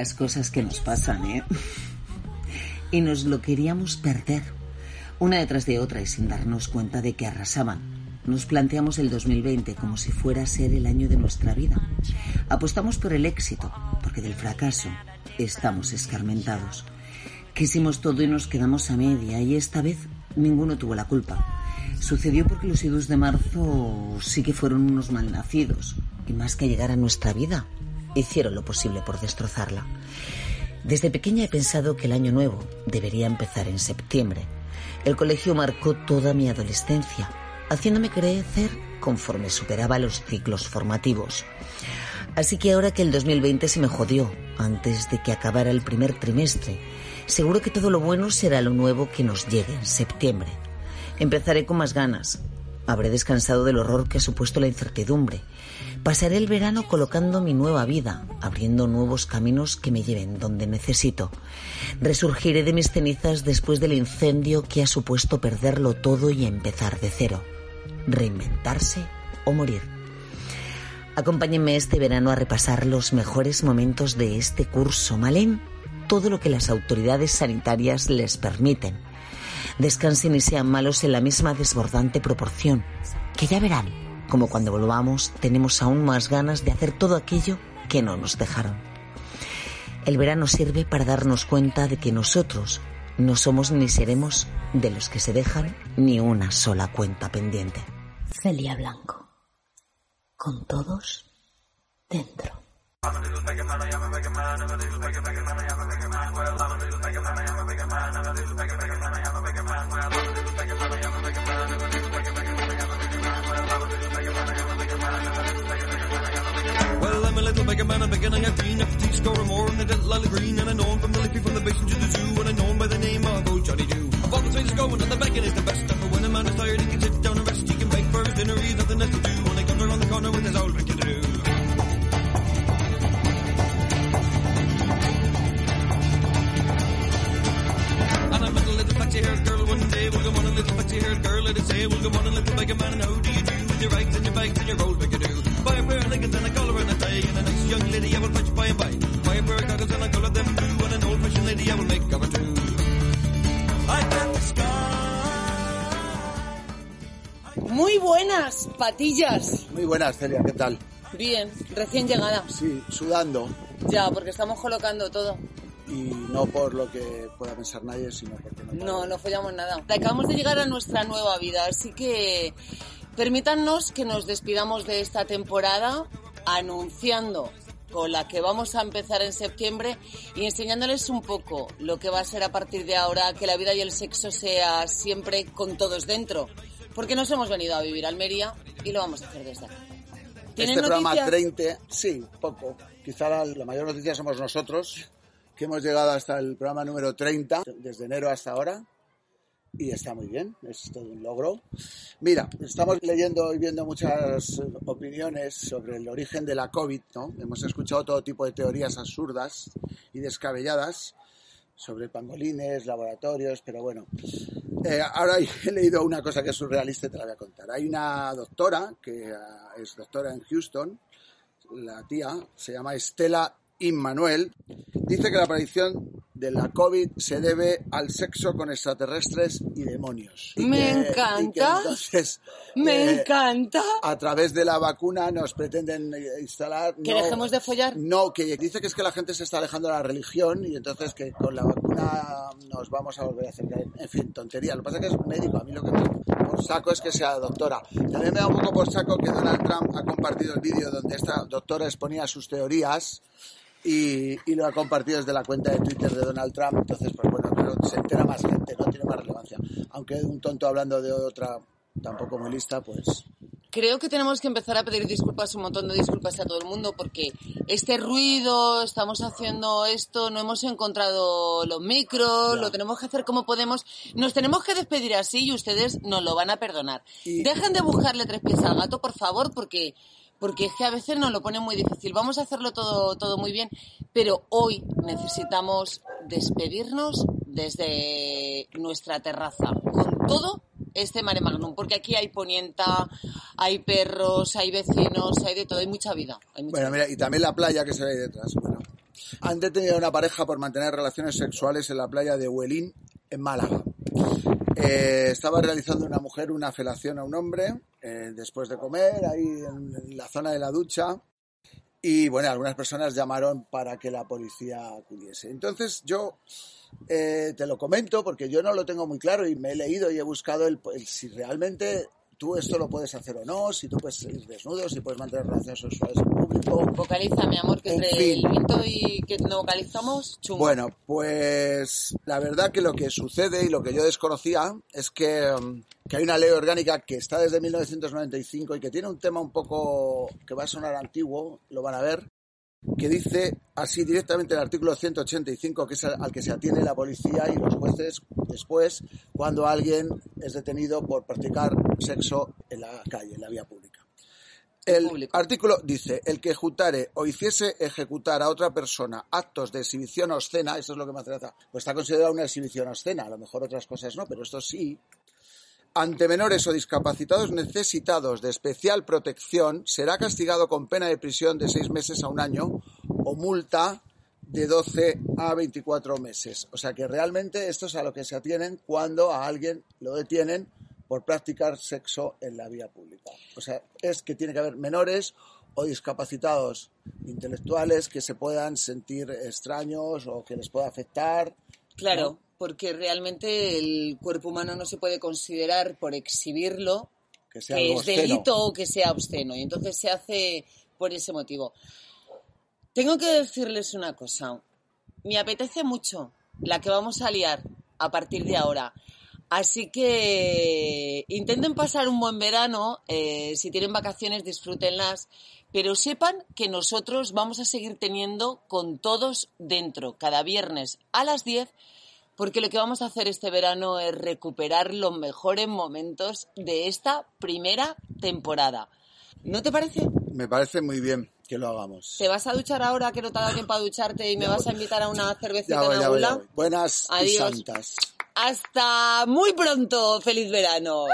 Las cosas que nos pasan, ¿eh? Y nos lo queríamos perder, una detrás de otra y sin darnos cuenta de que arrasaban. Nos planteamos el 2020 como si fuera a ser el año de nuestra vida. Apostamos por el éxito, porque del fracaso estamos escarmentados. Quisimos todo y nos quedamos a media y esta vez ninguno tuvo la culpa. Sucedió porque los idus de marzo sí que fueron unos malnacidos y más que llegar a nuestra vida, hicieron lo posible por destrozarla. Desde pequeña he pensado que el año nuevo debería empezar en septiembre. El colegio marcó toda mi adolescencia, haciéndome crecer conforme superaba los ciclos formativos. Así que ahora que el 2020 se me jodió antes de que acabara el primer trimestre, seguro que todo lo bueno será lo nuevo que nos llegue en septiembre. Empezaré con más ganas. Habré descansado del horror que ha supuesto la incertidumbre. Pasaré el verano colocando mi nueva vida, abriendo nuevos caminos que me lleven donde necesito. Resurgiré de mis cenizas después del incendio que ha supuesto perderlo todo y empezar de cero. Reinventarse o morir. Acompáñenme este verano a repasar los mejores momentos de este curso. Malén, todo lo que las autoridades sanitarias les permiten. Descansen y sean malos en la misma desbordante proporción, que ya verán, como cuando volvamos tenemos aún más ganas de hacer todo aquello que no nos dejaron. El verano sirve para darnos cuenta de que nosotros no somos ni seremos de los que se dejan ni una sola cuenta pendiente. Celia Blanco. Con todos dentro. Well, I'm a little bigger man, I'm than a green. If the teeth score more than the Lily Green. And I know him from the lippy, from the basin to the zoo. And I know him by the name Muy buenas, Celia, ¿qué tal? Bien, recién llegada. Sí, sudando. Ya, porque estamos colocando todo. Y no por lo que pueda pensar nadie, sino porque no. No, no follamos nada. Acabamos de llegar a nuestra nueva vida, así que permítanos que nos despidamos de esta temporada anunciando con la que vamos a empezar en septiembre y enseñándoles un poco lo que va a ser a partir de ahora que la vida y el sexo sea siempre con todos dentro. Porque nos hemos venido a vivir a Almería y lo vamos a hacer desde aquí. ¿Tienen Este programa noticias? 30, sí, poco. Quizá la, la mayor noticia somos nosotros, que hemos llegado hasta el programa número 30, desde enero hasta ahora. Y está muy bien, es todo un logro. Mira, estamos leyendo y viendo muchas eh, opiniones sobre el origen de la COVID, ¿no? Hemos escuchado todo tipo de teorías absurdas y descabelladas sobre pangolines, laboratorios, pero bueno. Eh, ahora he leído una cosa que es surrealista y te la voy a contar. Hay una doctora, que ah, es doctora en Houston, la tía, se llama Estela Immanuel, dice que la aparición de la COVID se debe al sexo con extraterrestres y demonios. Y Me que- y que encanta. entonces, Me eh, encanta. a través de la vacuna nos pretenden eh, instalar... Que no- dejemos de follar. No, que dice que es que la gente se está alejando de la religión y entonces que con la vacuna nos vamos a volver a acercar. En fin, tontería. Lo que pasa es que es médico. A mí lo que me por saco es que sea doctora. También me da un poco por saco que Donald Trump ha compartido el vídeo donde esta doctora exponía sus teorías y, y lo ha compartido desde la cuenta de Twitter de Donald Trump. Entonces, pues bueno, pero se entera más gente, no tiene más relevancia. Aunque un tonto hablando de otra tampoco muy lista, pues Creo que tenemos que empezar a pedir disculpas, un montón de disculpas a todo el mundo, porque este ruido, estamos haciendo esto, no hemos encontrado los micros, Ya. lo tenemos que hacer como podemos. Nos tenemos que despedir así y ustedes nos lo van a perdonar. Y- Dejen de buscarle tres pies al gato, por favor, porque porque es que a veces nos lo pone muy difícil. Vamos a hacerlo todo, todo muy bien, pero hoy necesitamos despedirnos desde nuestra terraza, con todo este mare magnum, porque aquí hay ponienta, hay perros, hay vecinos, hay de todo, hay mucha vida. Hay mucha Bueno, mira, y también la playa que se ve ahí detrás. Bueno, han detenido a una pareja por mantener relaciones sexuales en la playa de Huelín, en Málaga. Eh, estaba realizando una mujer una felación a un hombre eh, después de comer, ahí en, la zona de la ducha. Y bueno, algunas personas llamaron para que la policía acudiese. Entonces yo eh, te lo comento porque yo no lo tengo muy claro y me he leído y he buscado el, el si realmente tú esto lo puedes hacer o no, si tú puedes ir desnudo, si puedes mantener relaciones sexuales en público. Vocaliza, mi amor, que En entre fin. el viento y que no vocalizamos, chungo. Bueno, pues la verdad que lo que sucede y lo que yo desconocía es que, mm, que hay una ley orgánica que está desde 1995 y que tiene un tema un poco que va a sonar antiguo, lo van a ver, que dice así directamente el artículo 185, que es al que se atiene la policía y los jueces después cuando alguien es detenido por practicar sexo en la calle, en la vía pública. El Público. artículo dice, el que ejecutare o hiciese ejecutar a otra persona actos de exhibición obscena, eso es lo que me hace pues está considerado una exhibición obscena, a lo mejor otras cosas no, pero esto sí, ante menores o discapacitados necesitados de especial protección, será castigado con pena de prisión de seis meses a un año o multa de 12 a 24 meses. O sea que realmente esto es a lo que se atienen cuando a alguien lo detienen por practicar sexo en la vía pública. O sea, es que tiene que haber menores o discapacitados intelectuales que se puedan sentir extraños o que les pueda afectar. Claro. Porque realmente el cuerpo humano no se puede considerar por exhibirlo Que sea que algo es obsceno. delito o que sea obsceno. Y entonces se hace por ese motivo. Tengo que decirles una cosa. Me apetece mucho la que vamos a liar a partir de ahora. Así que intenten pasar un buen verano. eh, si tienen vacaciones, disfrútenlas. Pero sepan que nosotros vamos a seguir teniendo con todos dentro, cada viernes a las 10, porque lo que vamos a hacer este verano es recuperar los mejores momentos de esta primera temporada. ¿No te parece? Me parece muy bien que lo hagamos. ¿Te vas a duchar ahora que no te ha dado tiempo a ducharte y me vas a invitar a una cervecita voy, en algún lado? Buenas y Adiós. santas. Hasta muy pronto. ¡Feliz verano!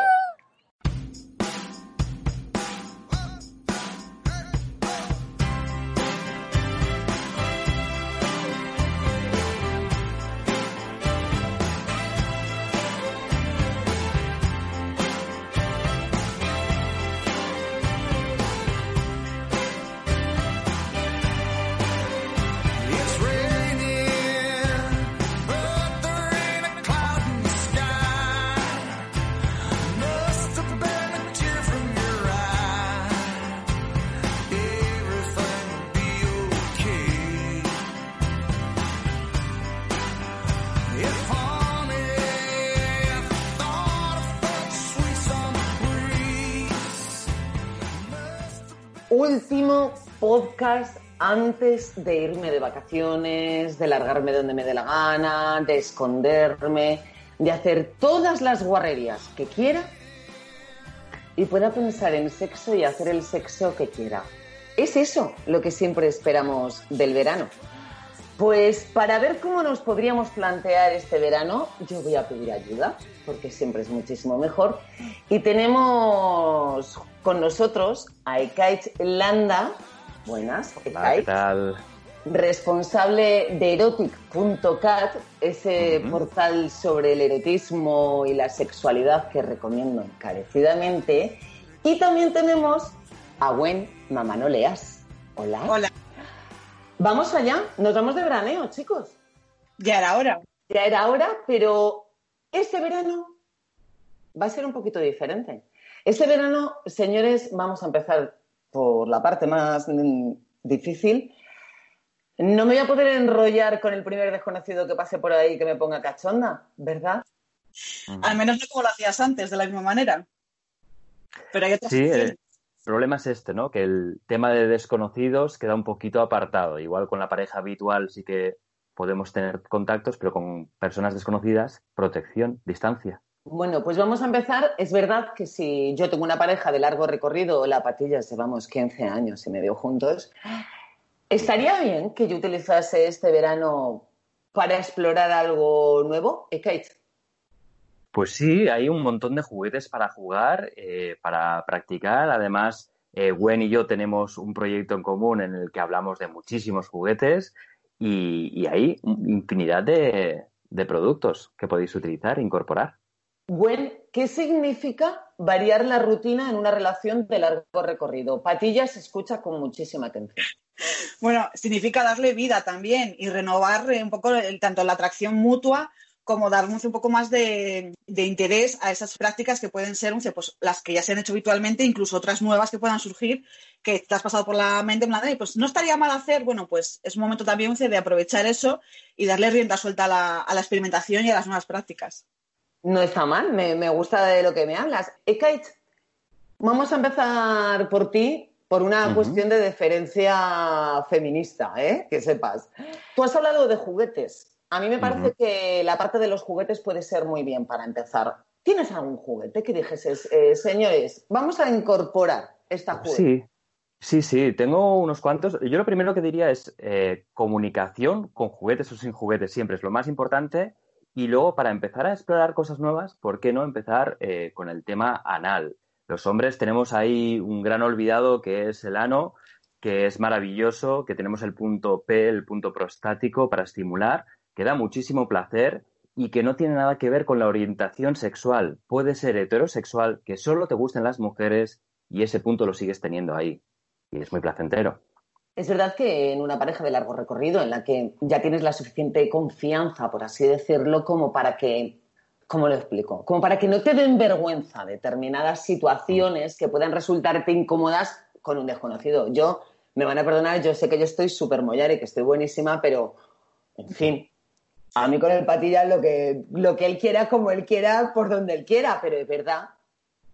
Último podcast antes de irme de vacaciones, de largarme donde me dé la gana, de esconderme, de hacer todas las guarrerías que quiera y pueda pensar en sexo y hacer el sexo que quiera. Es eso lo que siempre esperamos del verano. Pues para ver cómo nos podríamos plantear este verano, yo voy a pedir ayuda, porque siempre es muchísimo mejor. Y tenemos con nosotros a Ekaich Landa. Buenas, Hola, ¿qué Ekaich. tal? responsable de erotic.cat, ese portal sobre el erotismo y la sexualidad que recomiendo encarecidamente. Y también tenemos a Gwen Mamanoleas. Hola. Hola, Vamos allá, nos vamos de veraneo, chicos. ya era hora. Ya era hora, pero este verano va a ser un poquito diferente. Este verano, señores, vamos a empezar por la parte más difícil. No me voy a poder enrollar con el primer desconocido que pase por ahí que me ponga cachonda, ¿verdad? Al menos no como lo hacías antes, de la misma manera. Pero hay otras Sí, el problema es este, ¿no? Que el tema de desconocidos queda un poquito apartado. Igual con la pareja habitual sí que podemos tener contactos, pero con personas desconocidas, protección, distancia. Bueno, pues vamos a empezar. Es verdad que si yo tengo una pareja de largo recorrido, la patillas llevamos 15 años y medio juntos, estaría bien que yo utilizase este verano para explorar algo nuevo. ¿Eh, Kate? Pues sí, hay un montón de juguetes para jugar, eh, para practicar. Además, eh, Gwen y yo tenemos un proyecto en común en el que hablamos de muchísimos juguetes y, y hay infinidad de, de productos que podéis utilizar e incorporar. Gwen, ¿qué significa variar la rutina en una relación de largo recorrido? Patillas se escucha con muchísima atención. Bueno, significa darle vida también y renovar un poco el- tanto la atracción mutua como darnos un poco más de, de interés a esas prácticas que pueden ser, pues, las que ya se han hecho habitualmente, incluso otras nuevas que puedan surgir, que te has pasado por la mente en plan, "Ay, pues no estaría mal hacer, bueno, pues es un momento también de aprovechar eso y darle rienda suelta a la, a la experimentación y a las nuevas prácticas. No está mal, me, me gusta de lo que me hablas. Eh, Kate, vamos a empezar por ti, por una cuestión de deferencia feminista, ¿eh? que sepas. Tú has hablado de juguetes. A mí me parece que la parte de los juguetes puede ser muy bien para empezar. ¿Tienes algún juguete que dijeses, eh, señores, vamos a incorporar esta juguete? Sí, sí, sí, tengo unos cuantos. Yo lo primero que diría es eh, comunicación con juguetes o sin juguetes, siempre es lo más importante. Y luego, para empezar a explorar cosas nuevas, ¿por qué no empezar eh, con el tema anal? Los hombres tenemos ahí un gran olvidado que es el ano, que es maravilloso, que tenemos el punto P, el punto prostático para estimular, que da muchísimo placer y que no tiene nada que ver con la orientación sexual. Puede ser heterosexual, que solo te gusten las mujeres y ese punto lo sigues teniendo ahí. Y es muy placentero. Es verdad que en una pareja de largo recorrido, en la que ya tienes la suficiente confianza, por así decirlo, como para que, ¿cómo lo explico? Como para que no te den vergüenza determinadas situaciones que puedan resultarte incómodas con un desconocido. Yo, me van a perdonar, yo sé que yo estoy súper mollar y que estoy buenísima, pero, en fin, a mí con el patilla lo que, lo que él quiera, como él quiera, por donde él quiera, pero es verdad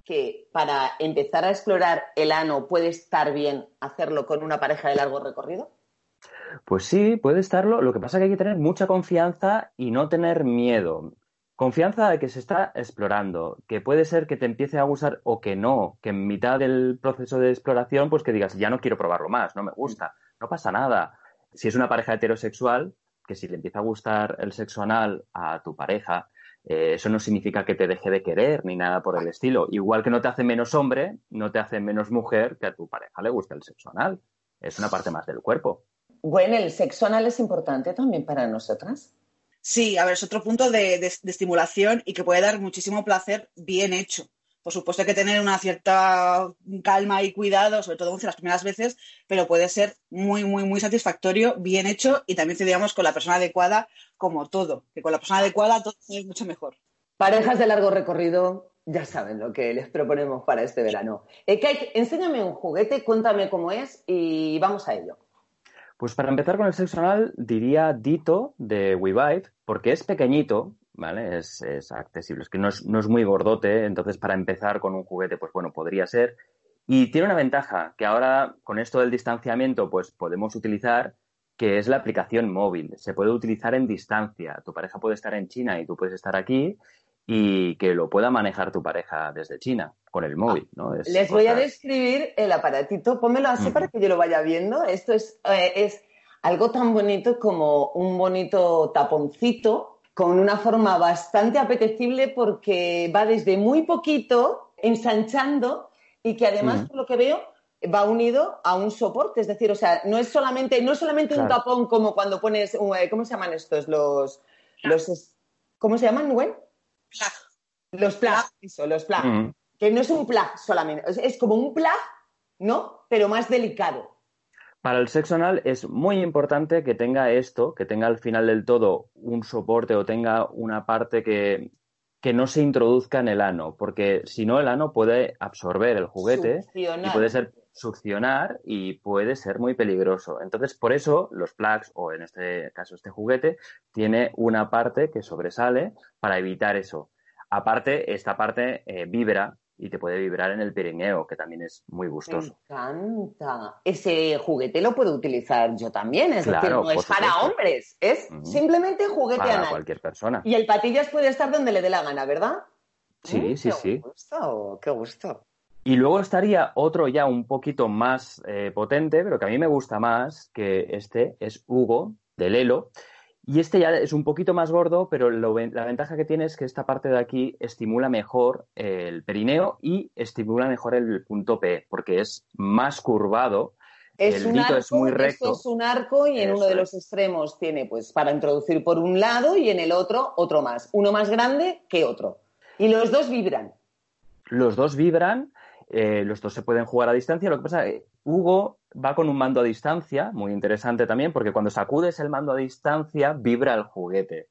que para empezar a explorar el ano puede estar bien hacerlo con una pareja de largo recorrido? Pues sí, puede estarlo. Lo que pasa es que hay que tener mucha confianza y no tener miedo. Confianza de que se está explorando, que puede ser que te empiece a gustar o que no, que en mitad del proceso de exploración, pues que digas, ya no quiero probarlo más, no me gusta, no pasa nada. Si es una pareja heterosexual, que si le empieza a gustar el sexo anal a tu pareja, eh, eso no significa que te deje de querer ni nada por el estilo. Igual que no te hace menos hombre, no te hace menos mujer que a tu pareja le gusta el sexo anal. Es una parte más del cuerpo. Bueno, el sexo anal es importante también para nosotras. Sí, a ver, es otro punto de, de- de estimulación y que puede dar muchísimo placer bien hecho. Por supuesto hay que tener una cierta calma y cuidado, sobre todo las primeras veces, pero puede ser muy, muy, muy satisfactorio, bien hecho y también, digamos, con la persona adecuada, como todo. Que con la persona adecuada todo es mucho mejor. Parejas de largo recorrido ya saben lo que les proponemos para este verano. Eh, Kate, enséñame un juguete, cuéntame cómo es y vamos a ello. Pues para empezar con el sexo anal, diría Dito de WeVibe, porque es pequeñito, ¿vale? Es, es accesible, es que no es, no es muy gordote, entonces para empezar con un juguete, pues bueno, podría ser. Y tiene una ventaja, que ahora con esto del distanciamiento, pues podemos utilizar, que es la aplicación móvil. Se puede utilizar en distancia. Tu pareja puede estar en China y tú puedes estar aquí y que lo pueda manejar tu pareja desde China con el móvil, ¿no? Es Les voy a describir el aparatito. Pónmelo así para que yo lo vaya viendo. Esto es, eh, es algo tan bonito como un bonito taponcito con una forma bastante apetecible porque va desde muy poquito ensanchando y que además, Mm. por lo que veo, va unido a un soporte, es decir, o sea, no es solamente, no es solamente un tapón como cuando pones, eh, ¿cómo se llaman estos? Los, los ¿cómo se llaman, Gwen? Los plug, eso, los plug. Mm. Que no es un plug solamente, es, como un plug, ¿no? Pero más delicado. Para el sexo anal es muy importante que tenga esto, que tenga al final del todo un soporte o tenga una parte que, que no se introduzca en el ano, porque si no el ano puede absorber el juguete y puede ser succionar y puede ser muy peligroso. Entonces, por eso los plugs, o en este caso este juguete, tiene una parte que sobresale para evitar eso. Aparte, esta parte eh, vibra y te puede vibrar en el perineo, que también es muy Me gustoso. encanta. Ese juguete lo puedo utilizar yo también, es decir, Claro, no es para supuesto. hombres, es simplemente juguete Para anal. cualquier persona. Y el patillas puede estar donde le dé la gana, ¿verdad? Sí, Mm, sí, qué sí. gusto, qué gusto. Y luego estaría otro ya un poquito más eh, potente, pero que a mí me gusta más, que este es Hugo, de Lelo. Y este ya es un poquito más gordo, pero lo la ventaja que tiene es que esta parte de aquí estimula mejor el perineo y estimula mejor el punto P, porque es más curvado. Es el un arco, es muy recto. esto es un arco y en Eso uno de los extremos tiene pues para introducir por un lado y en el otro otro más, uno más grande que otro. Y los dos vibran. Los dos vibran, eh, los dos se pueden jugar a distancia. Lo que pasa es que Hugo va con un mando a distancia, muy interesante también, porque cuando sacudes el mando a distancia, vibra el juguete.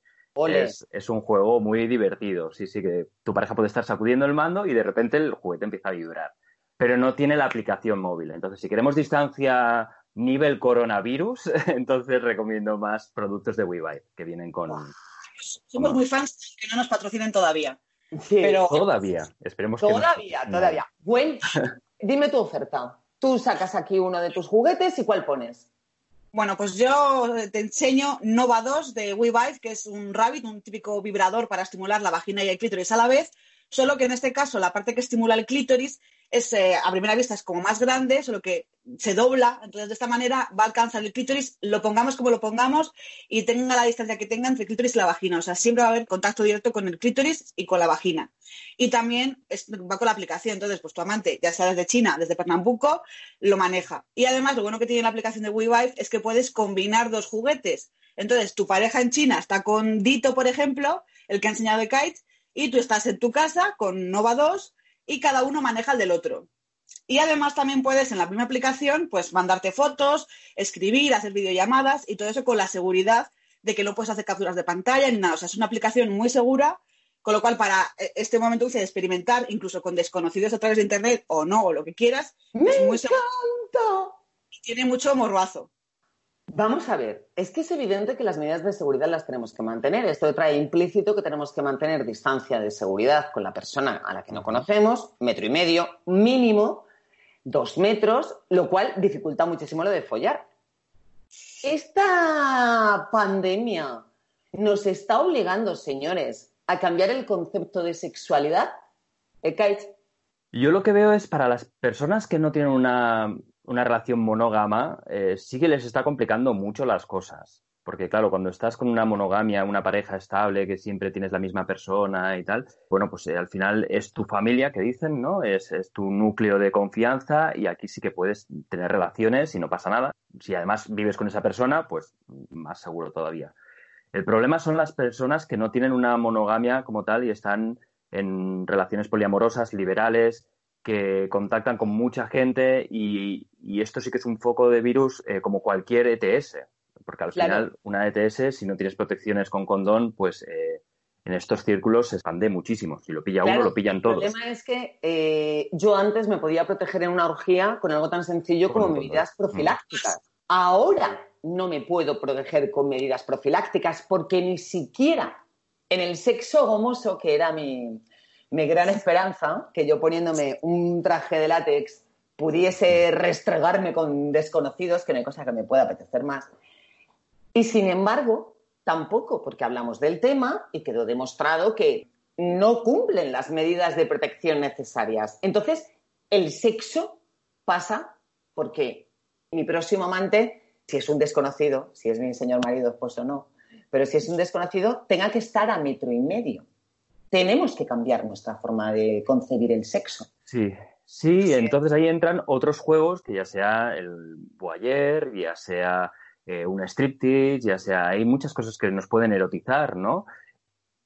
Es, es un juego muy divertido. Sí, sí, que tu pareja puede estar sacudiendo el mando y de repente el juguete empieza a vibrar. Pero no tiene la aplicación móvil. Entonces, si queremos distancia nivel coronavirus, entonces recomiendo más productos de WeVibe que vienen con. Somos muy fans que no nos patrocinen todavía. Sí, Pero Todavía. Esperemos que. no. todavía, todavía. Gwen, dime tu oferta. Tú sacas aquí uno de tus juguetes y ¿cuál pones? Bueno, pues yo te enseño Nova 2 de WeVibe, que es un rabbit, un típico vibrador para estimular la vagina y el clítoris a la vez, solo que en este caso la parte que estimula el clítoris es, eh, a primera vista es como más grande, solo que se dobla, entonces de esta manera va a alcanzar el clítoris, lo pongamos como lo pongamos y tenga la distancia que tenga entre el clítoris y la vagina, o sea, siempre va a haber contacto directo con el clítoris y con la vagina. Y también va con la aplicación, entonces pues tu amante, ya sea desde China, desde Pernambuco, lo maneja. Y además, lo bueno que tiene la aplicación de WeVibe es que puedes combinar dos juguetes. Entonces, tu pareja en China está con Dito, por ejemplo, el que ha enseñado de Kite, y tú estás en tu casa con Nova 2 y cada uno maneja el del otro. Y además también puedes en la misma aplicación pues mandarte fotos, escribir, hacer videollamadas y todo eso con la seguridad de que no puedes hacer capturas de pantalla ni nada. O sea, es una aplicación muy segura, con lo cual para eh, este momento dice experimentar incluso con desconocidos a través de internet o no, o lo que quieras, ¡Me es muy encanta! y tiene mucho morbazo. Vamos a ver, es que es evidente que las medidas de seguridad las tenemos que mantener. Esto trae implícito que tenemos que mantener distancia de seguridad con la persona a la que no conocemos, metro y medio mínimo, dos metros, lo cual dificulta muchísimo lo de follar. Esta pandemia nos está obligando, señores, a cambiar el concepto de sexualidad. ¿Eh? Yo lo que veo es para las personas que no tienen una, una relación monógama, eh, sí que les está complicando mucho las cosas. Porque claro, cuando estás con una monogamia, una pareja estable, que siempre tienes la misma persona y tal, bueno, pues eh, al final es tu familia, que dicen, ¿no? Es, es tu núcleo de confianza y aquí sí que puedes tener relaciones y no pasa nada. Si además vives con esa persona, pues más seguro todavía. El problema son las personas que no tienen una monogamia como tal y están en relaciones poliamorosas, liberales, que contactan con mucha gente y, y esto sí que es un foco de virus eh, como cualquier ETS, porque al Claro. final una ETS, si no tienes protecciones con condón, pues eh, en estos círculos se expande muchísimo. Si lo pilla Claro, uno, lo pillan El todos. problema es que eh, yo antes me podía proteger en una orgía con algo tan sencillo como medidas condón. profilácticas. Ahora no me puedo proteger con medidas profilácticas porque ni siquiera en el sexo gomoso, que era mi, mi gran esperanza, que yo poniéndome un traje de látex pudiese restregarme con desconocidos, que no hay cosa que me pueda apetecer más. Y sin embargo, tampoco, porque hablamos del tema y quedó demostrado que no cumplen las medidas de protección necesarias. Entonces, el sexo pasa porque mi próximo amante, si es un desconocido, si es mi señor marido, pues o no, pero si es un desconocido, tenga que estar a metro y medio. Tenemos que cambiar nuestra forma de concebir el sexo. Sí, Sí, entonces ahí entran otros juegos que ya sea el Voyeur, ya sea eh, un striptease, ya sea, hay muchas cosas que nos pueden erotizar, ¿no?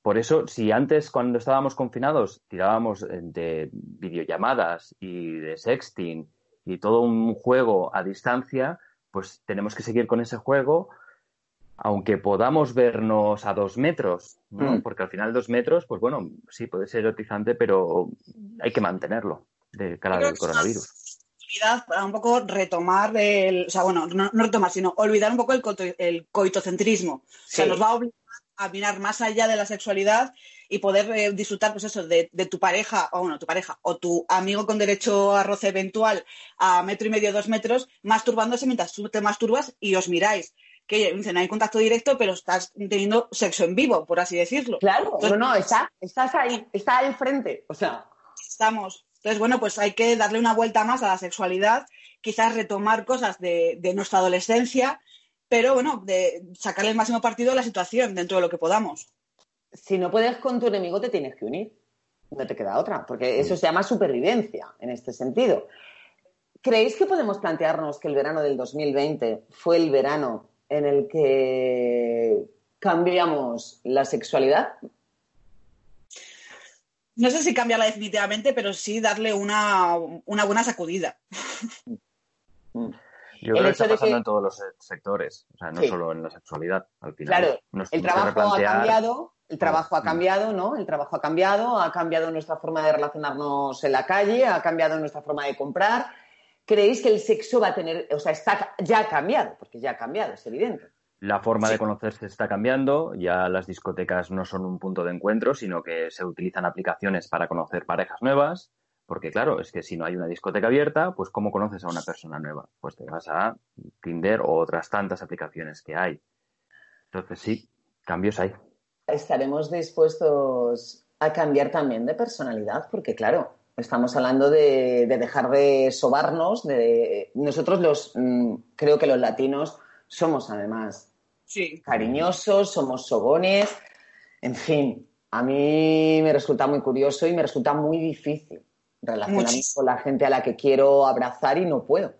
Por eso, si antes cuando estábamos confinados tirábamos eh, de videollamadas y de sexting y todo un juego a distancia, pues tenemos que seguir con ese juego, aunque podamos vernos a dos metros, ¿no? Mm. Porque al final dos metros, pues bueno, sí puede ser erotizante, pero hay que mantenerlo de cara al coronavirus. para un poco retomar el, o sea, bueno, no, no retomar, sino olvidar un poco el, coito- el coitocentrismo. O sea, Sí. nos va a obligar a mirar más allá de la sexualidad y poder eh, disfrutar, pues eso, de, de tu pareja, o bueno, tu pareja, o tu amigo con derecho a roce eventual a metro y medio, dos metros, masturbándose mientras tú te masturbas y os miráis. Que dicen, no hay contacto directo, pero estás teniendo sexo en vivo, por así decirlo. Claro, Entonces, no, no, está, estás ahí, está al frente. O sea, estamos. Entonces, bueno, pues hay que darle una vuelta más a la sexualidad, quizás retomar cosas de, de nuestra adolescencia, pero bueno, de sacarle el máximo partido a la situación dentro de lo que podamos. si no puedes con tu enemigo, te tienes que unir. No te queda otra, porque eso se llama supervivencia en este sentido. ¿Creéis que podemos plantearnos que el verano del 2020 fue el verano en el que cambiamos la sexualidad? No sé si cambiarla definitivamente, pero sí darle una, una buena sacudida. Mm. Yo El creo que está pasando que- en todos los se- sectores, o sea, no Sí. solo en la sexualidad, al final. Claro, Nos el trabajo ha cambiado, el trabajo ha Mm. cambiado, ¿no? El trabajo ha cambiado, ha cambiado nuestra forma de relacionarnos en la calle, ha cambiado nuestra forma de comprar. ¿Creéis que el sexo va a tener, o sea, está ya ha cambiado, porque ya ha cambiado, es evidente? La forma de conocerse está cambiando, ya las discotecas no son un punto de encuentro, sino que se utilizan aplicaciones para conocer parejas nuevas, porque claro, es que si no hay una discoteca abierta, pues ¿cómo conoces a una persona nueva? Pues te vas a Tinder o otras tantas aplicaciones que hay. Entonces sí, cambios hay. estaremos dispuestos a cambiar también de personalidad, porque claro, estamos hablando de, de dejar de sobarnos, de nosotros los mm, creo que los latinos somos además Sí. cariñosos, somos sobones, en fin, a mí me resulta muy curioso y me resulta muy difícil relacionarme Muchísimo. con la gente a la que quiero abrazar y no puedo.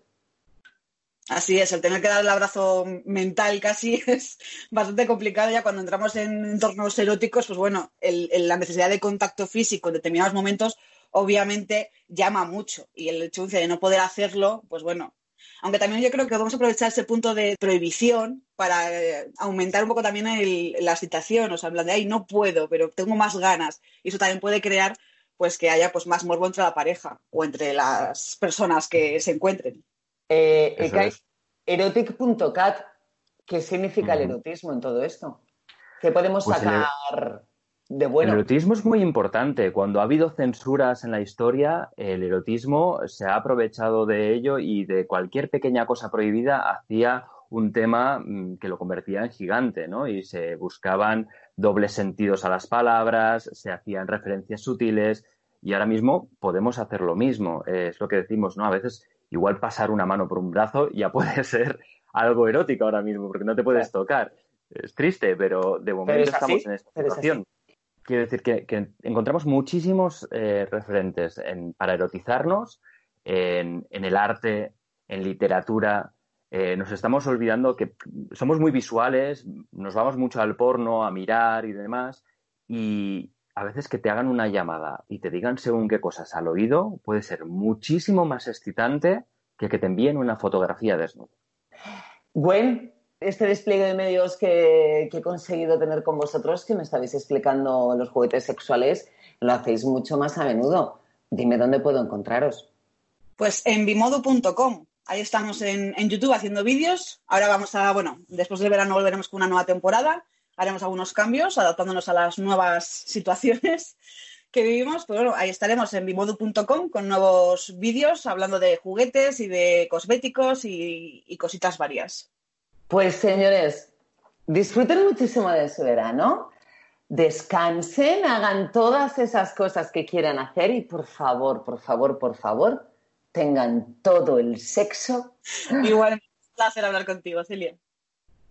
Así es, el tener que dar el abrazo mental casi es bastante complicado ya cuando entramos en entornos eróticos, pues bueno, el- el- la necesidad de contacto físico en determinados momentos obviamente llama mucho y el hecho de no poder hacerlo, pues bueno, aunque también yo creo que vamos a aprovechar ese punto de prohibición para eh, aumentar un poco también el- la excitación, o sea, en plan de, ay, no puedo, pero tengo más ganas y eso también puede crear pues que haya pues más morbo entre la pareja o entre las personas que se encuentren. Eh, erotic.cat, ¿qué significa el erotismo en todo esto? ¿Qué podemos Pues sacar de bueno? El erotismo es muy importante. Cuando ha habido censuras en la historia, el erotismo se ha aprovechado de ello y de cualquier pequeña cosa prohibida hacía un tema mm, que lo convertía en gigante, ¿no? Y se buscaban dobles sentidos a las palabras, se hacían referencias sutiles y ahora mismo podemos hacer lo mismo. Es lo que decimos, ¿no? A veces igual pasar una mano por un brazo ya puede ser algo erótico ahora mismo porque no te puedes tocar. Es triste, pero de momento es así, estamos en esta situación. Quiero decir que, encontramos muchísimos eh, referentes en- para erotizarnos en, en el arte, en literatura. Eh, nos estamos olvidando que somos muy visuales, nos vamos mucho al porno, a mirar y demás, y a veces que te hagan una llamada y te digan según qué cosas al oído puede ser muchísimo más excitante que que te envíen una fotografía desnuda. Gwen, este despliegue de medios que, he conseguido tener con vosotros, que me estabais explicando los juguetes sexuales, lo hacéis mucho más a menudo. Dime dónde puedo encontraros. Pues en bimodo.com. Ahí estamos en, YouTube haciendo vídeos. Ahora vamos a, bueno, después del verano volveremos con una nueva temporada. Haremos algunos cambios, adaptándonos a las nuevas situaciones que vivimos. Pues bueno, ahí estaremos en bimodo.com con nuevos vídeos hablando de juguetes y de cosméticos y, y cositas varias. Pues señores, disfruten muchísimo de su verano, descansen, hagan todas esas cosas que quieran hacer y por favor, por favor, por favor, tengan todo el sexo Igual, un placer hablar contigo, Celia.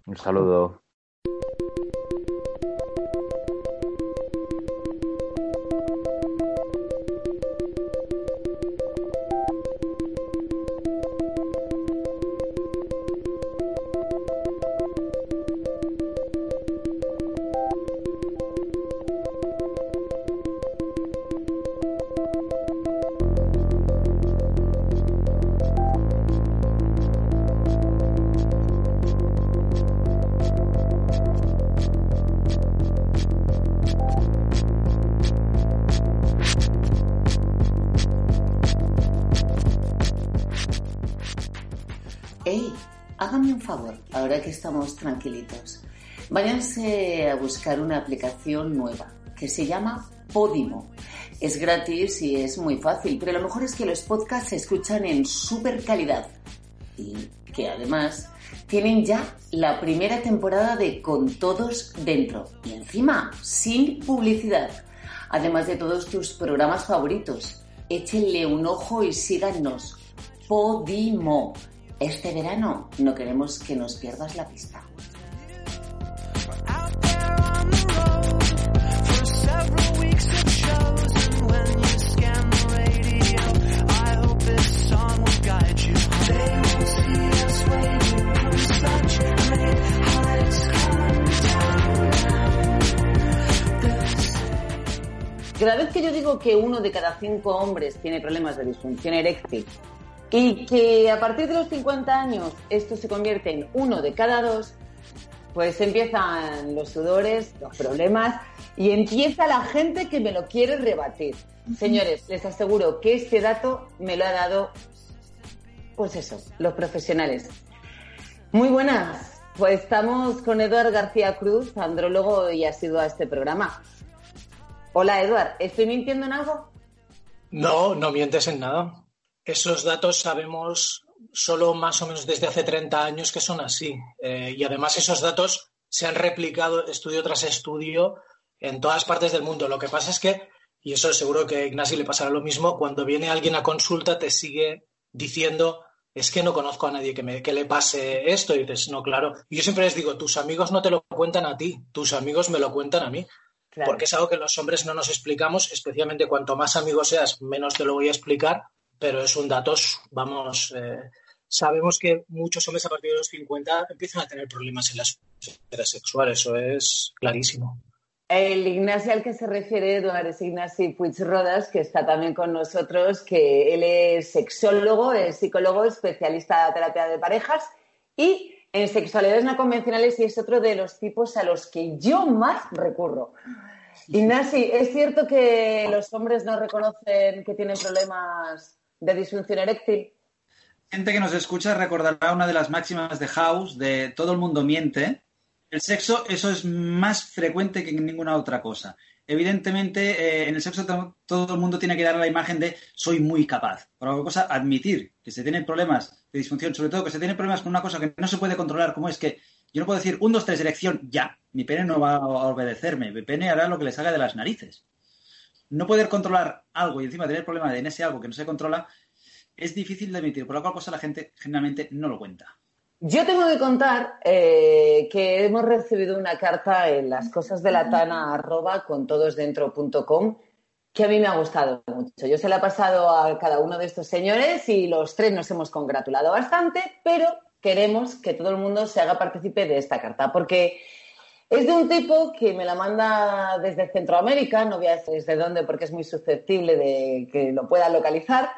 Un saludo. Váyanse a buscar una aplicación nueva que se llama Podimo. Es gratis y es muy fácil, pero lo mejor es que los podcasts se escuchan en super calidad y que además tienen ya la primera temporada de Con Todos Dentro y encima sin publicidad, además de todos tus programas favoritos. Échenle un ojo y síganos. Podimo. Este verano no queremos que nos pierdas la pista. Cada vez que yo digo que uno de cada cinco hombres tiene problemas de disfunción eréctil y que a partir de los 50 años esto se convierte en uno de cada dos, pues empiezan los sudores, los problemas y empieza la gente que me lo quiere rebatir. Señores, les aseguro que este dato me lo ha dado, pues eso, los profesionales. Muy buenas, pues estamos con Eduard García Cruz, andrólogo y ha sido a este programa. Hola Eduard, ¿estoy mintiendo en algo? No, no mientes en nada. Esos datos sabemos solo más o menos desde hace 30 años que son así. Eh, y además esos datos se han replicado estudio tras estudio en todas partes del mundo. Lo que pasa es que, y eso seguro que a Ignacio le pasará lo mismo, cuando viene alguien a consulta te sigue diciendo, es que no conozco a nadie que, me, que le pase esto. Y dices, no, claro. Y yo siempre les digo, tus amigos no te lo cuentan a ti, tus amigos me lo cuentan a mí. Claro. Porque es algo que los hombres no nos explicamos, especialmente cuanto más amigos seas, menos te lo voy a explicar, pero es un dato, vamos, eh, sabemos que muchos hombres a partir de los 50 empiezan a tener problemas en la esfera sexual, eso es clarísimo. El Ignacio al que se refiere Eduard es Ignasi Puig Rodas, que está también con nosotros, que él es sexólogo, es psicólogo, especialista de terapia de parejas y en sexualidades no convencionales y es otro de los tipos a los que yo más recurro. Ignasi, ¿es cierto que los hombres no reconocen que tienen problemas de disfunción eréctil? gente que nos escucha recordará una de las máximas de House de todo el mundo miente. El sexo, eso es más frecuente que en ninguna otra cosa. Evidentemente, eh, en el sexo to- todo el mundo tiene que dar la imagen de soy muy capaz. Por otra cosa, admitir que se tienen problemas de disfunción, sobre todo que se tienen problemas con una cosa que no se puede controlar, como es que yo no puedo decir un, dos, tres, erección, ya. Mi pene no va a obedecerme. Mi pene hará lo que le salga de las narices. No poder controlar algo y encima tener problemas en ese algo que no se controla es difícil de admitir, por la cual cosa la gente generalmente no lo cuenta. Yo tengo que contar eh, que hemos recibido una carta en las cosas de la tana arroba con todosdentro.com que a mí me ha gustado mucho. Yo se la he pasado a cada uno de estos señores y los tres nos hemos congratulado bastante, pero queremos que todo el mundo se haga partícipe de esta carta porque es de un tipo que me la manda desde Centroamérica, no voy a decir desde dónde porque es muy susceptible de que lo pueda localizar.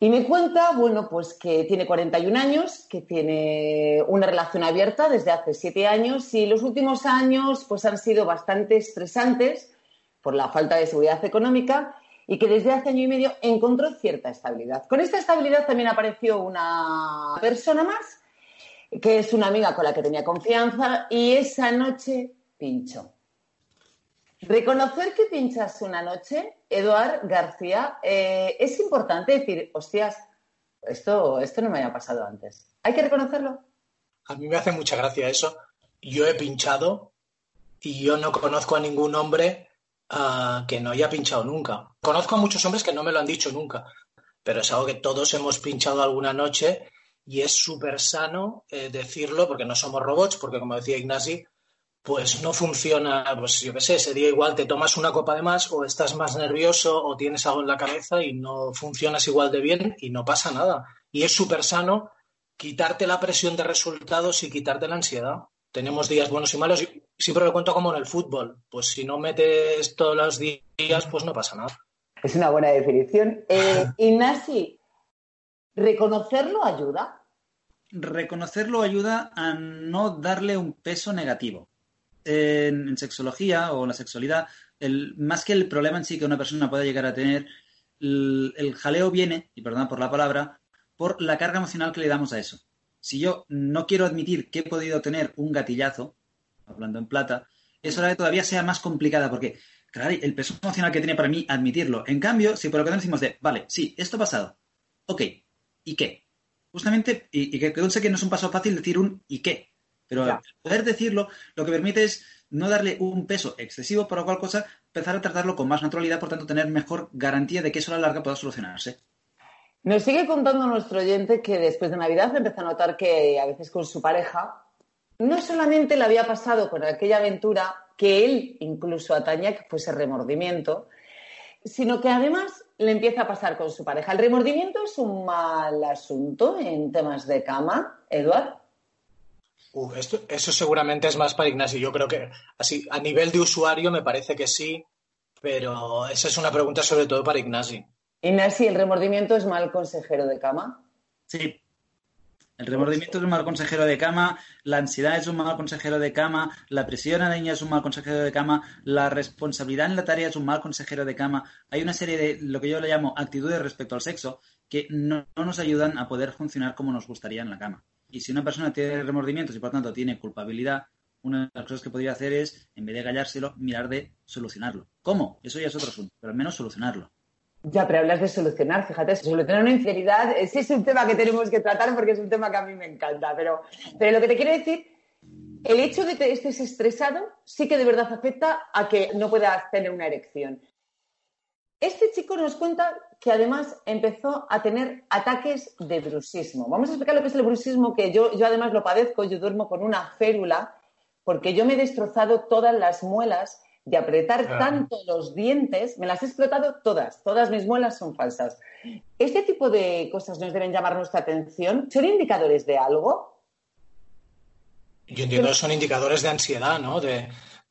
Y me cuenta, bueno, pues que tiene 41 años, que tiene una relación abierta desde hace 7 años y los últimos años pues han sido bastante estresantes por la falta de seguridad económica y que desde hace año y medio encontró cierta estabilidad. Con esta estabilidad también apareció una persona más, que es una amiga con la que tenía confianza y esa noche pinchó. Reconocer que pinchas una noche, Eduard García, eh, es importante decir, hostias, esto, esto no me había pasado antes. Hay que reconocerlo. A mí me hace mucha gracia eso. Yo he pinchado y yo no conozco a ningún hombre ah, que no haya pinchado nunca. Conozco a muchos hombres que no me lo han dicho nunca, pero es algo que todos hemos pinchado alguna noche y es súper sano eh, decirlo porque no somos robots, porque como decía Ignasi, pues no funciona, pues yo qué sé, ese día igual te tomas una copa de más o estás más nervioso o tienes algo en la cabeza y no funcionas igual de bien y no pasa nada. Y es súper sano quitarte la presión de resultados y quitarte la ansiedad. Tenemos días buenos y malos. y Siempre lo cuento como en el fútbol. Pues si no metes todos los días, pues no pasa nada. Es una buena definición. Eh, Ignasi, ¿reconocerlo ayuda? Reconocerlo ayuda a no darle un peso negativo. En, sexología o en la sexualidad, el, más que el problema en sí que una persona pueda llegar a tener, el, jaleo viene, y perdón por la palabra, por la carga emocional que le damos a eso. Si yo no quiero admitir que he podido tener un gatillazo, hablando en plata, es hora de todavía sea más complicada porque, claro, el peso emocional que tiene para mí admitirlo. En cambio, si por lo que decimos de, vale, sí, esto ha pasado, ok, ¿y qué? Justamente, y, y que sé que no es un paso fácil decir un ¿y qué? Pero poder decirlo lo que permite es no darle un peso excesivo, lo cual cosa empezar a tratarlo con más naturalidad, por tanto tener mejor garantía de que eso a la larga pueda solucionarse. Nos sigue contando nuestro oyente que después de Navidad empezó a notar que a veces con su pareja no solamente le había pasado con aquella aventura que él incluso ataña que fuese remordimiento, sino que además le empieza a pasar con su pareja. ¿El remordimiento es un mal asunto en temas de cama, Eduard? Uh, esto, eso seguramente es más para Ignacio. Yo creo que así, a nivel de usuario me parece que sí, pero esa es una pregunta sobre todo para Ignasi. Inés, ¿el remordimiento es mal consejero de cama? Sí. El remordimiento es un mal consejero de cama, la ansiedad es un mal consejero de cama, la presión araña es un mal consejero de cama, la responsabilidad en la tarea es un mal consejero de cama. Hay una serie de lo que yo le llamo actitudes respecto al sexo que no, no nos ayudan a poder funcionar como nos gustaría en la cama. Y si una persona tiene remordimientos y por tanto tiene culpabilidad, una de las cosas que podría hacer es, en vez de callárselo, mirar de solucionarlo. ¿Cómo? Eso ya es otro asunto, pero al menos solucionarlo. Ya, pero hablas de solucionar, fíjate, solucionar una infidelidad, ese es un tema que tenemos que tratar porque es un tema que a mí me encanta, pero, pero lo que te quiero decir, el hecho de que estés estresado sí que de verdad afecta a que no puedas tener una erección. Este chico nos cuenta que además empezó a tener ataques de bruxismo. Vamos a explicar lo que es el bruxismo, que yo, yo además lo padezco, yo duermo con una férula porque yo me he destrozado todas las muelas de apretar Ah. tanto los dientes, me las he explotado todas, todas mis muelas son falsas. ¿Este tipo de cosas nos deben llamar nuestra atención? ¿Son indicadores de algo? Yo entiendo que son indicadores de ansiedad, ¿no? De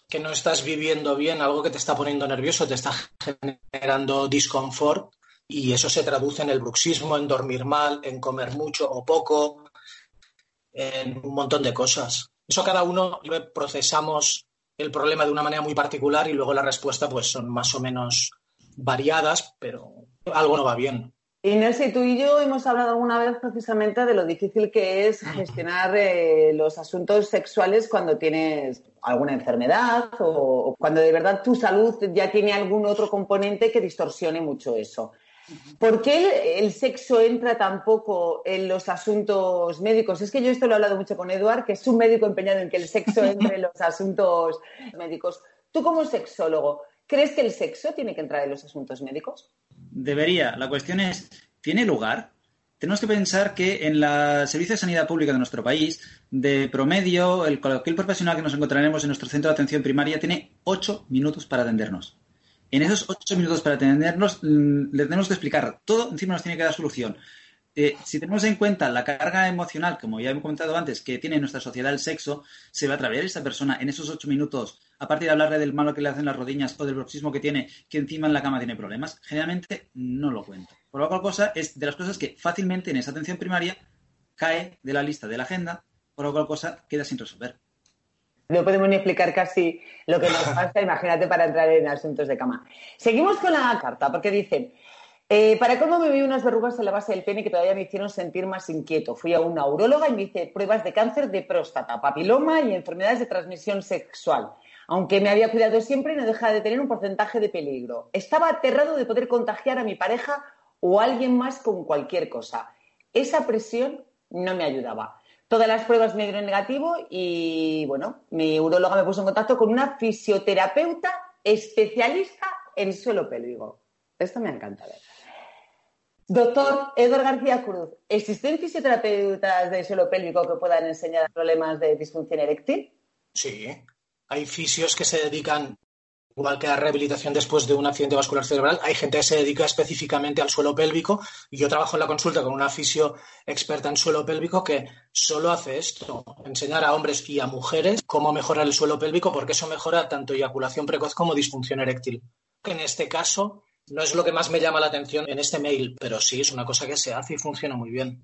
que no estás viviendo bien, algo que te está poniendo nervioso, te está generando disconfort y eso se traduce en el bruxismo, en dormir mal, en comer mucho o poco, en un montón de cosas. Eso cada uno procesamos el problema de una manera muy particular y luego la respuesta pues son más o menos variadas, pero algo no va bien. Inés, y tú y yo hemos hablado alguna vez precisamente de lo difícil que es gestionar eh, los asuntos sexuales cuando tienes alguna enfermedad o, o cuando de verdad tu salud ya tiene algún otro componente que distorsione mucho eso. ¿Por qué el, el sexo entra tan poco en los asuntos médicos? Es que yo esto lo he hablado mucho con Eduard, que es un médico empeñado en que el sexo entre en los asuntos médicos. Tú como sexólogo, ¿crees que el sexo tiene que entrar en los asuntos médicos? Debería. La cuestión es, ¿tiene lugar? Tenemos que pensar que en la Servicio de Sanidad Pública de nuestro país, de promedio, el cualquier profesional que nos encontraremos en nuestro centro de atención primaria tiene ocho minutos para atendernos. En esos ocho minutos para atendernos mm, le tenemos que explicar todo, encima nos tiene que dar solución. Si tenemos en cuenta la carga emocional, como ya he comentado antes, que tiene nuestra sociedad el sexo, se va a atravesar esa persona en esos ocho minutos, aparte de hablarle del malo que le hacen las rodillas o del bruxismo que tiene, que encima en la cama tiene problemas, generalmente no lo cuento. Por lo cual cosa es de las cosas que fácilmente en esa atención primaria cae de la lista de la agenda, por lo cual cosa queda sin resolver. No podemos ni explicar casi lo que nos pasa, imagínate para entrar en asuntos de cama. Seguimos con la carta, porque dice, eh, para cómo me vi unas verrugas en la base del pene que todavía me hicieron sentir más inquieto. Fui a una uróloga y me hice pruebas de cáncer de próstata, papiloma y enfermedades de transmisión sexual. Aunque me había cuidado siempre, no deja de tener un porcentaje de peligro. Estaba aterrado de poder contagiar a mi pareja o a alguien más con cualquier cosa. Esa presión no me ayudaba. Todas las pruebas me dieron negativo y, bueno, mi uróloga me puso en contacto con una fisioterapeuta especialista en suelo pélvico. Esto me ha encantado. Doctor Edgar García Cruz, ¿existen fisioterapeutas de suelo pélvico que puedan enseñar problemas de disfunción eréctil? Sí, hay fisios que se dedican, igual que a rehabilitación después de un accidente vascular cerebral, hay gente que se dedica específicamente al suelo pélvico y yo trabajo en la consulta con una fisio experta en suelo pélvico que solo hace esto, enseñar a hombres y a mujeres cómo mejorar el suelo pélvico porque eso mejora tanto eyaculación precoz como disfunción eréctil. En este caso no es lo que más me llama la atención en este mail, pero sí es una cosa que se hace y funciona muy bien.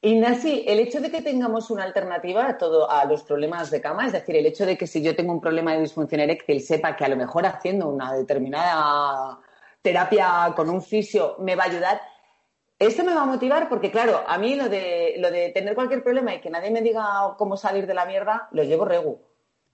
Ignasi, el hecho de que tengamos una alternativa a todo a los problemas de cama, es decir, el hecho de que si yo tengo un problema de disfunción eréctil, sepa que a lo mejor haciendo una determinada terapia con un fisio me va a ayudar, Esto me va a motivar porque, claro, a mí lo de, lo de tener cualquier problema y que nadie me diga cómo salir de la mierda, lo llevo regu.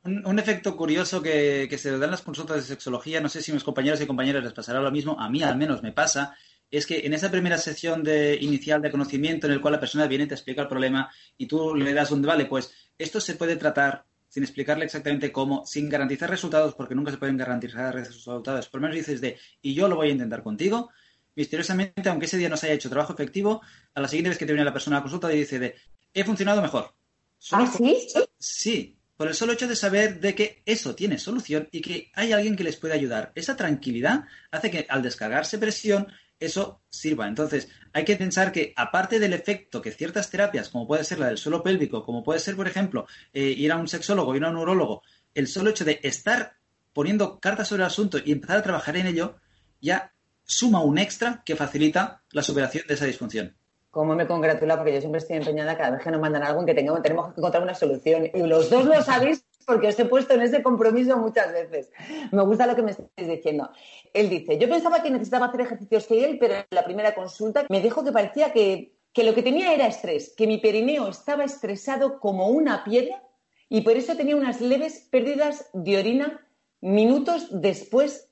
Un, un efecto curioso que, que se da en las consultas de sexología, no sé si a mis compañeros y compañeras les pasará lo mismo, a mí al menos me pasa, es que en esa primera sesión de, inicial de conocimiento en el cual la persona viene y te explica el problema y tú le das un vale, pues esto se puede tratar sin explicarle exactamente cómo, sin garantizar resultados, porque nunca se pueden garantizar resultados, por lo menos dices de, y yo lo voy a intentar contigo, misteriosamente, aunque ese día no se haya hecho trabajo efectivo, a la siguiente vez que te viene la persona a la consulta te dice de, he funcionado mejor. Solo ¿Ah, sí? Sí, por el solo hecho de saber de que eso tiene solución y que hay alguien que les puede ayudar. Esa tranquilidad hace que al descargarse presión, eso sirva. Entonces, hay que pensar que aparte del efecto que ciertas terapias, como puede ser la del suelo pélvico, como puede ser, por ejemplo, eh, ir a un sexólogo, ir a un neurólogo, el solo hecho de estar poniendo cartas sobre el asunto y empezar a trabajar en ello, ya suma un extra que facilita la superación de esa disfunción. Cómo me congratula porque yo siempre estoy empeñada cada vez que nos mandan algo en que tengamos, tenemos que encontrar una solución. Y los dos lo sabéis porque os he puesto en ese compromiso muchas veces. Me gusta lo que me estáis diciendo. Él dice, yo pensaba que necesitaba hacer ejercicios que él, pero en la primera consulta me dijo que parecía que, que lo que tenía era estrés, que mi perineo estaba estresado como una piedra y por eso tenía unas leves pérdidas de orina minutos después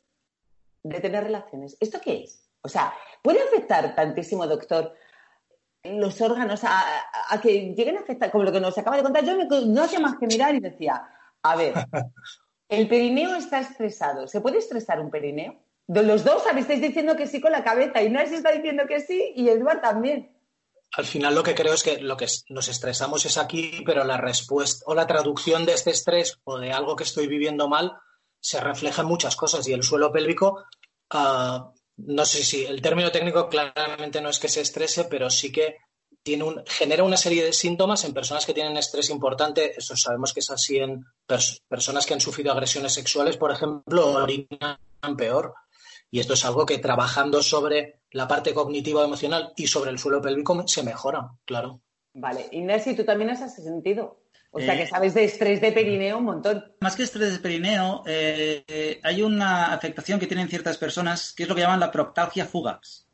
de tener relaciones. ¿Esto qué es? O sea, ¿puede afectar tantísimo, doctor, los órganos a, a- que lleguen a afectar, como lo que nos acaba de contar? Yo me- no hacía más que mirar y decía, a ver, el perineo está estresado. ¿Se puede estresar un perineo? Los dos estáis diciendo que sí con la cabeza. Y Nancy está diciendo que sí y Edward también. Al final lo que creo es que lo que nos estresamos es aquí, pero la respuesta o la traducción de este estrés o de algo que estoy viviendo mal se refleja en muchas cosas y el suelo pélvico, ah, no sé si el término técnico claramente no es que se estrese, pero sí que tiene un, genera una serie de síntomas en personas que tienen estrés importante. Eso sabemos que es así en pers- personas que han sufrido agresiones sexuales, por ejemplo, orinan peor. Y esto es algo que trabajando sobre la parte cognitiva emocional y sobre el suelo pélvico se mejora, claro. Vale. Y Nancy, tú también has sentido. O sea, Eh. que sabes de estrés de perineo un montón. Más que estrés de perineo, eh, hay una afectación que tienen ciertas personas que es lo que llaman la proctalgia fugax,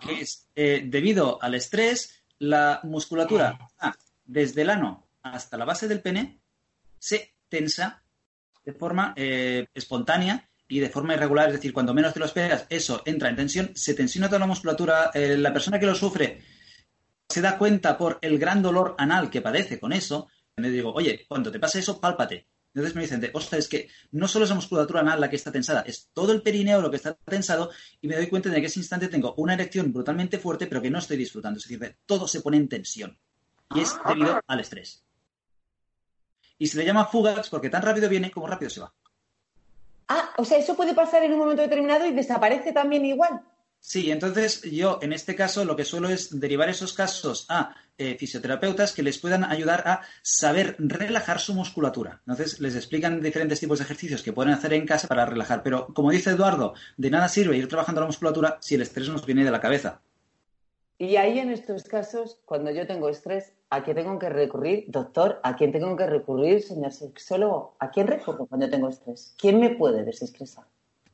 que es eh, debido al estrés, la musculatura ah, desde el ano hasta la base del pene se tensa de forma espontánea y de forma irregular, es decir, cuando menos te lo esperas, eso entra en tensión, se tensiona toda la musculatura, la persona que lo sufre se da cuenta por el gran dolor anal que padece con eso, le digo, oye, cuando te pasa eso, pálpate. Entonces me dicen, ostras, es que no solo es la musculatura anal la que está tensada, es todo el perineo lo que está tensado y me doy cuenta de que ese instante tengo una erección brutalmente fuerte, pero que no estoy disfrutando. Es decir, de, todo se pone en tensión. Y es debido al estrés. Y se le llama fugax porque tan rápido viene como rápido se va. Ah, o sea, eso puede pasar en un momento determinado y desaparece también igual. Sí, entonces yo en este caso lo que suelo es derivar esos casos a eh, fisioterapeutas que les puedan ayudar a saber relajar su musculatura. Entonces les explican diferentes tipos de ejercicios que pueden hacer en casa para relajar. Pero como dice Eduardo, de nada sirve ir trabajando la musculatura si el estrés nos viene de la cabeza. Y ahí en estos casos, cuando yo tengo estrés, ¿a quién tengo que recurrir? Doctor, ¿a quién tengo que recurrir, señor sexólogo? ¿A quién recurro cuando tengo estrés? ¿Quién me puede desestresar?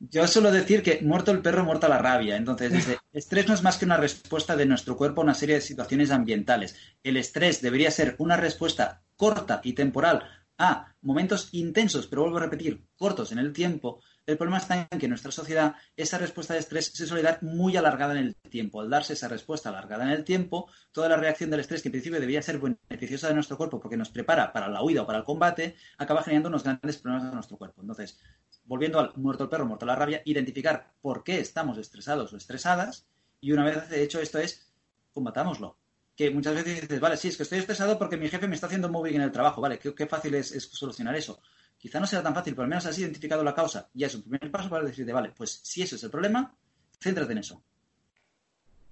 Yo suelo decir que muerto el perro, muerta la rabia. Entonces, dice, estrés no es más que una respuesta de nuestro cuerpo a una serie de situaciones ambientales. El estrés debería ser una respuesta corta y temporal a momentos intensos, pero vuelvo a repetir, cortos en el tiempo. El problema está en que en nuestra sociedad esa respuesta de estrés se suele dar muy alargada en el tiempo. Al darse esa respuesta alargada en el tiempo, toda la reacción del estrés, que en principio debería ser beneficiosa de nuestro cuerpo porque nos prepara para la huida o para el combate, acaba generando unos grandes problemas a nuestro cuerpo. Entonces, volviendo al muerto el perro, muerto la rabia, identificar por qué estamos estresados o estresadas y una vez hecho esto es combatámoslo. Que muchas veces dices, vale, sí, es que estoy estresado porque mi jefe me está haciendo moving en el trabajo, vale, qué, fácil es solucionar eso. Quizá no sea tan fácil, pero al menos has identificado la causa. Ya es un primer paso para decirte, vale, pues si eso es el problema, céntrate en eso.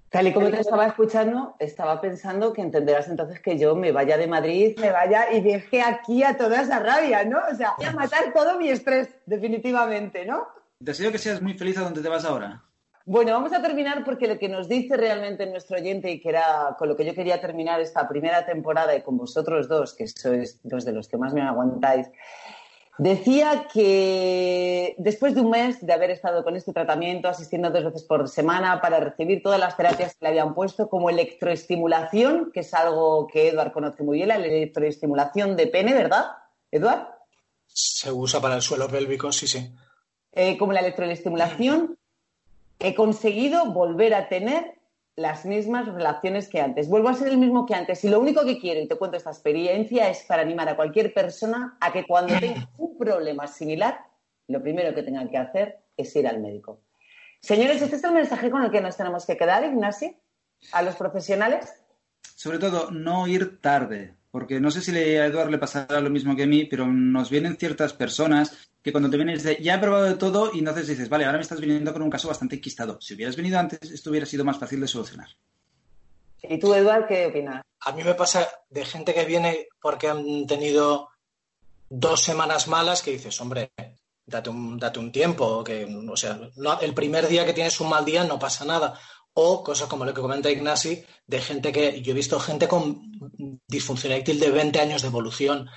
Tal y como te estaba escuchando, estaba pensando que entenderás entonces que yo me vaya de Madrid, me vaya y deje aquí a toda esa rabia, ¿no? O sea, voy a matar todo mi estrés, definitivamente, ¿no? Deseo que seas muy feliz a donde te vas ahora. Bueno, vamos a terminar porque lo que nos dice realmente nuestro oyente y que era con lo que yo quería terminar esta primera temporada y con vosotros dos, que sois dos de los que más me aguantáis, Decía que después de un mes de haber estado con este tratamiento, asistiendo dos veces por semana para recibir todas las terapias que le habían puesto, como electroestimulación, que es algo que Eduard conoce muy bien, la electroestimulación de pene, ¿verdad, Eduard? Se usa para el suelo pélvico, sí, sí. Eh, como la electroestimulación, he conseguido volver a tener las mismas relaciones que antes. Vuelvo a ser el mismo que antes. Y lo único que quiero, y te cuento esta experiencia, es para animar a cualquier persona a que cuando tenga un problema similar, lo primero que tengan que hacer es ir al médico. Señores, este es el mensaje con el que nos tenemos que quedar, Ignasi, a los profesionales. Sobre todo, no ir tarde, porque no sé si le- a Eduard le pasará lo mismo que a mí, pero nos vienen ciertas personas que cuando te vienen y dicen, ya he probado de todo, y entonces dices, vale, ahora me estás viniendo con un caso bastante enquistado. Si hubieras venido antes, esto hubiera sido más fácil de solucionar. ¿Y tú, Eduard, qué opinas? A mí me pasa de gente que viene porque han tenido dos semanas malas que dices, hombre, date un, date un tiempo, que, o sea, no- el primer día que tienes un mal día no pasa nada. O cosas como lo que comenta Ignasi, de gente que yo he visto gente con disfunción eréctil de 20 años de evolución.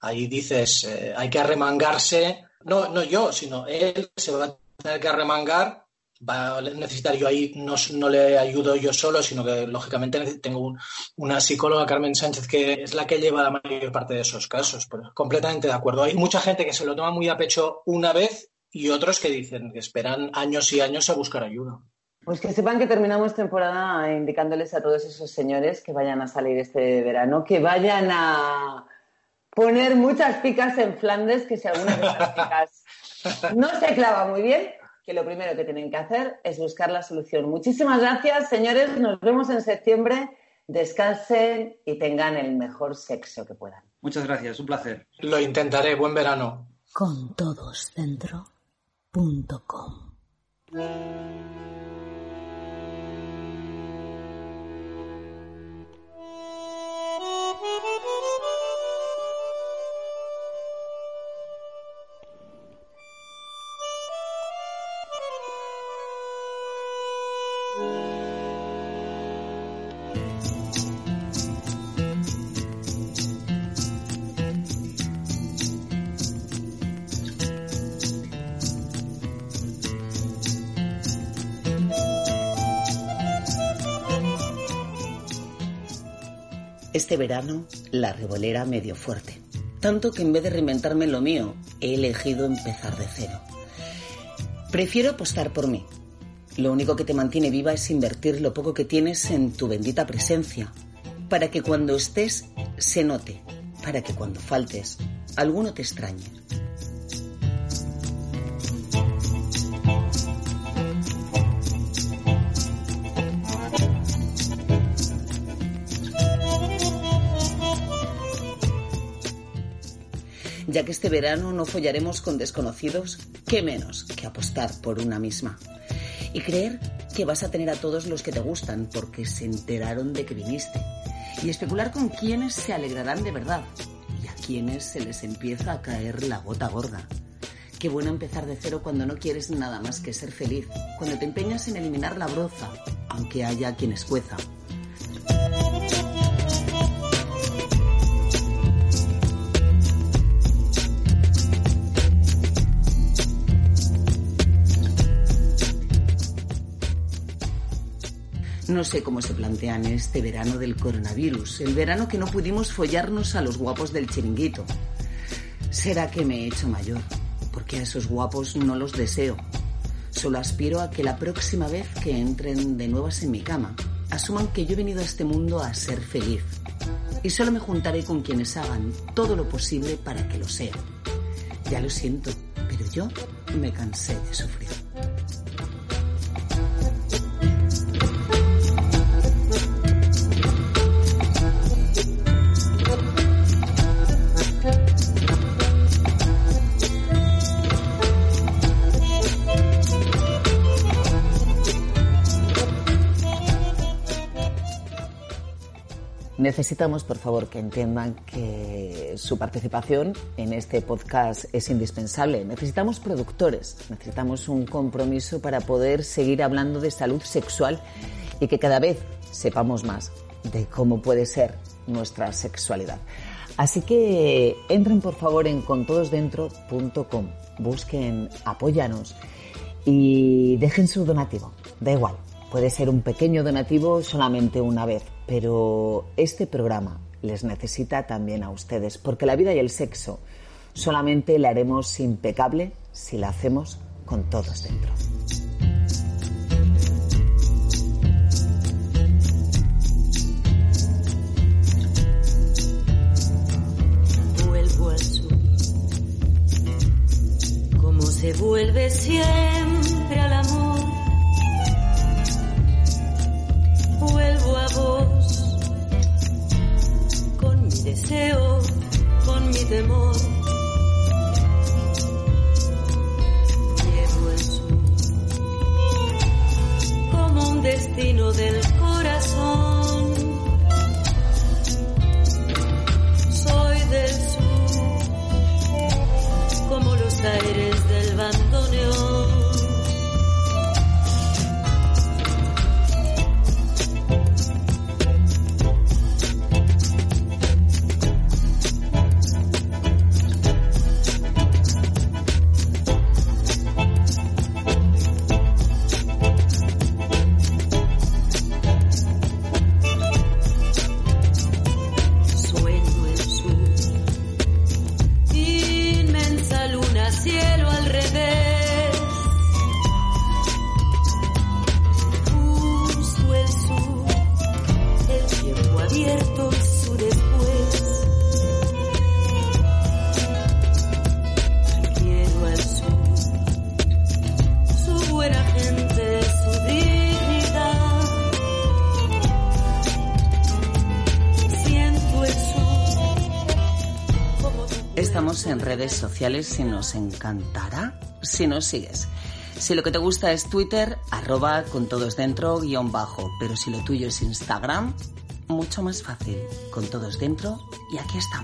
Ahí dices, eh, hay que arremangarse. No, no yo, sino él se va a tener que arremangar. Va a necesitar yo ahí, no, no le ayudo yo solo, sino que lógicamente tengo un- una psicóloga, Carmen Sánchez, que es la que lleva la mayor parte de esos casos. Pero completamente de acuerdo. Hay mucha gente que se lo toma muy a pecho una vez y otros que dicen que esperan años y años a buscar ayuda. Pues que sepan que terminamos temporada indicándoles a todos esos señores que vayan a salir este verano, que vayan a poner muchas picas en Flandes, que si alguna de esas picas no se clava muy bien, que lo primero que tienen que hacer es buscar la solución. Muchísimas gracias, señores. Nos vemos en septiembre. Descansen y tengan el mejor sexo que puedan. Muchas gracias, un placer. Lo intentaré. Buen verano. Con todos dentro. punto com. Este verano, la revolera me dio fuerte. Tanto que en vez de reinventarme lo mío, he elegido empezar de cero. Prefiero apostar por mí. Lo único que te mantiene viva es invertir lo poco que tienes en tu bendita presencia, para que cuando estés se note, para que cuando faltes alguno te extrañe. Ya que este verano no follaremos con desconocidos, ¿qué menos que apostar por una misma? Y creer que vas a tener a todos los que te gustan porque se enteraron de que viniste. Y especular con quienes se alegrarán de verdad y a quienes se les empieza a caer la gota gorda. Qué bueno empezar de cero cuando no quieres nada más que ser feliz, cuando te empeñas en eliminar la broza, aunque haya quien escueza. No sé cómo se plantean este verano del coronavirus, el verano que no pudimos follarnos a los guapos del chiringuito. ¿Será que me he hecho mayor? Porque a esos guapos no los deseo. Solo aspiro a que la próxima vez que entren de nuevas en mi cama, asuman que yo he venido a este mundo a ser feliz. Y solo me juntaré con quienes hagan todo lo posible para que lo sea. Ya lo siento, pero yo me cansé de sufrir. Necesitamos, por favor, que entiendan que su participación en este podcast es indispensable. Necesitamos productores, necesitamos un compromiso para poder seguir hablando de salud sexual y que cada vez sepamos más de cómo puede ser nuestra sexualidad. Así que entren por favor en contodosdentro.com, busquen Apóyanos y dejen su donativo. Da igual, puede ser un pequeño donativo solamente una vez, pero este programa les necesita también a ustedes, porque la vida y el sexo solamente la haremos impecable si la hacemos con todos dentro. vuelvo al sur. Como se vuelve siempre al amor. Vuelvo a vos con mi deseo, con mi temor. Llevo el sur como un destino del corazón. En redes sociales y nos encantará si nos sigues. Si lo que te gusta es Twitter, arroba con todos dentro guion bajo, pero si lo tuyo es Instagram, mucho más fácil, con todos dentro y aquí estamos.